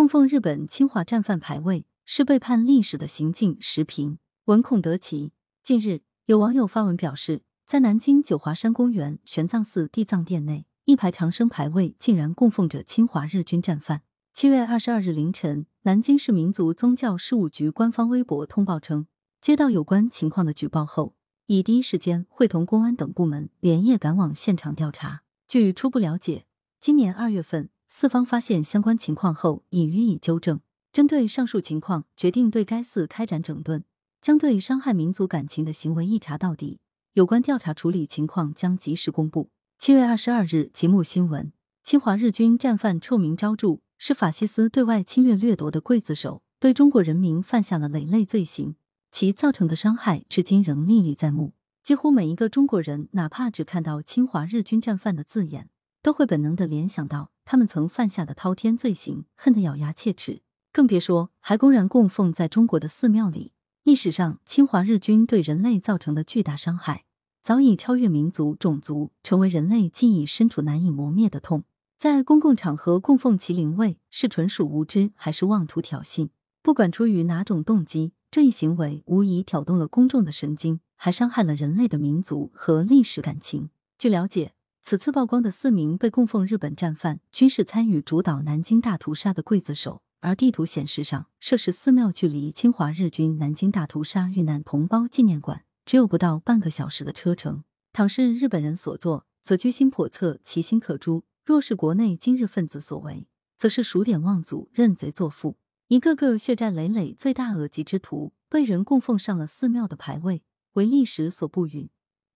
供奉日本侵华战犯牌位是背叛历史的行径。时评文孔德奇。近日，有网友发文表示，在南京九华山公园玄奘寺地藏殿内，一排长生牌位竟然供奉着侵华日军战犯。七月二十二日凌晨，南京市民族宗教事务局官方微博通报称，接到有关情况的举报后，已第一时间会同公安等部门连夜赶往现场调查。据初步了解，今年二月份，四方发现相关情况后，已予以纠正。针对上述情况，决定对该寺开展整顿，将对伤害民族感情的行为一查到底。有关调查处理情况将及时公布。七月二十二日，节目新闻：侵华日军战犯臭名昭著。是法西斯对外侵略掠夺的刽子手，对中国人民犯下了累累罪行，其造成的伤害至今仍历历在目。几乎每一个中国人，哪怕只看到“侵华日军战犯”的字眼，都会本能的联想到他们曾犯下的滔天罪行，恨得咬牙切齿。更别说还公然供奉在中国的寺庙里。历史上，侵华日军对人类造成的巨大伤害，早已超越民族、种族，成为人类记忆深处难以磨灭的痛。在公共场合供奉麒麟位，是纯属无知还是妄图挑衅？不管出于哪种动机，这一行为无疑挑动了公众的神经，还伤害了人类的民族和历史感情。据了解，此次曝光的四名被供奉日本战犯，均是参与主导南京大屠杀的刽子手。而地图显示上，涉事寺庙距离侵华日军南京大屠杀遇难同胞纪念馆只有不到半个小时的车程。倘是日本人所作，则居心叵测，其心可诛。若是国内今日分子所为，则是数典忘祖、认贼作父。一个个血债累累、罪大恶极之徒，被人供奉上了寺庙的牌位，为历史所不允，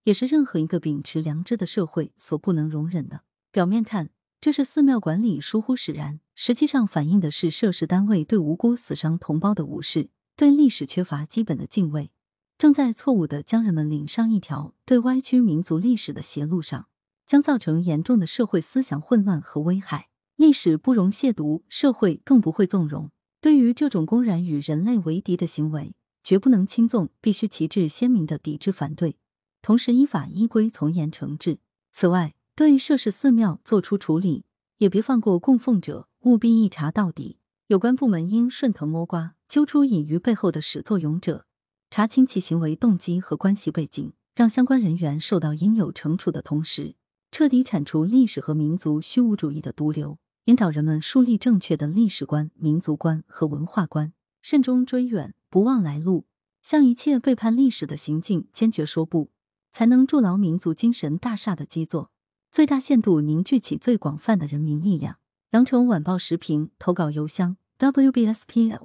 也是任何一个秉持良知的社会所不能容忍的。表面看，这是寺庙管理疏忽使然，实际上反映的是涉事单位对无辜死伤同胞的无视，对历史缺乏基本的敬畏，正在错误的将人们领上一条对歪曲民族历史的邪路上。将造成严重的社会思想混乱和危害。历史不容亵渎，社会更不会纵容。对于这种公然与人类为敌的行为，绝不能轻纵，必须旗帜鲜明的抵制反对，同时依法依规从严惩治。此外，对涉事寺庙作出处理，也别放过供奉者，务必一查到底。有关部门应顺藤摸瓜，揪出隐于背后的始作俑者，查清其行为动机和关系背景，让相关人员受到应有惩处的同时。彻底铲除历史和民族虚无主义的毒瘤，引导人们树立正确的历史观、民族观和文化观，慎终追远，不忘来路，向一切背叛历史的行径坚决说不，才能筑牢民族精神大厦的基座，最大限度凝聚起最广泛的人民力量。羊城晚报时评投稿邮箱：wbspycwb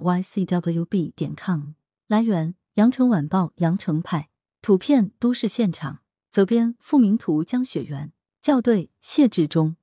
点 com。来源：羊城晚报羊城派。图片：都市现场。责编：付明图，江雪源。校对：谢志忠。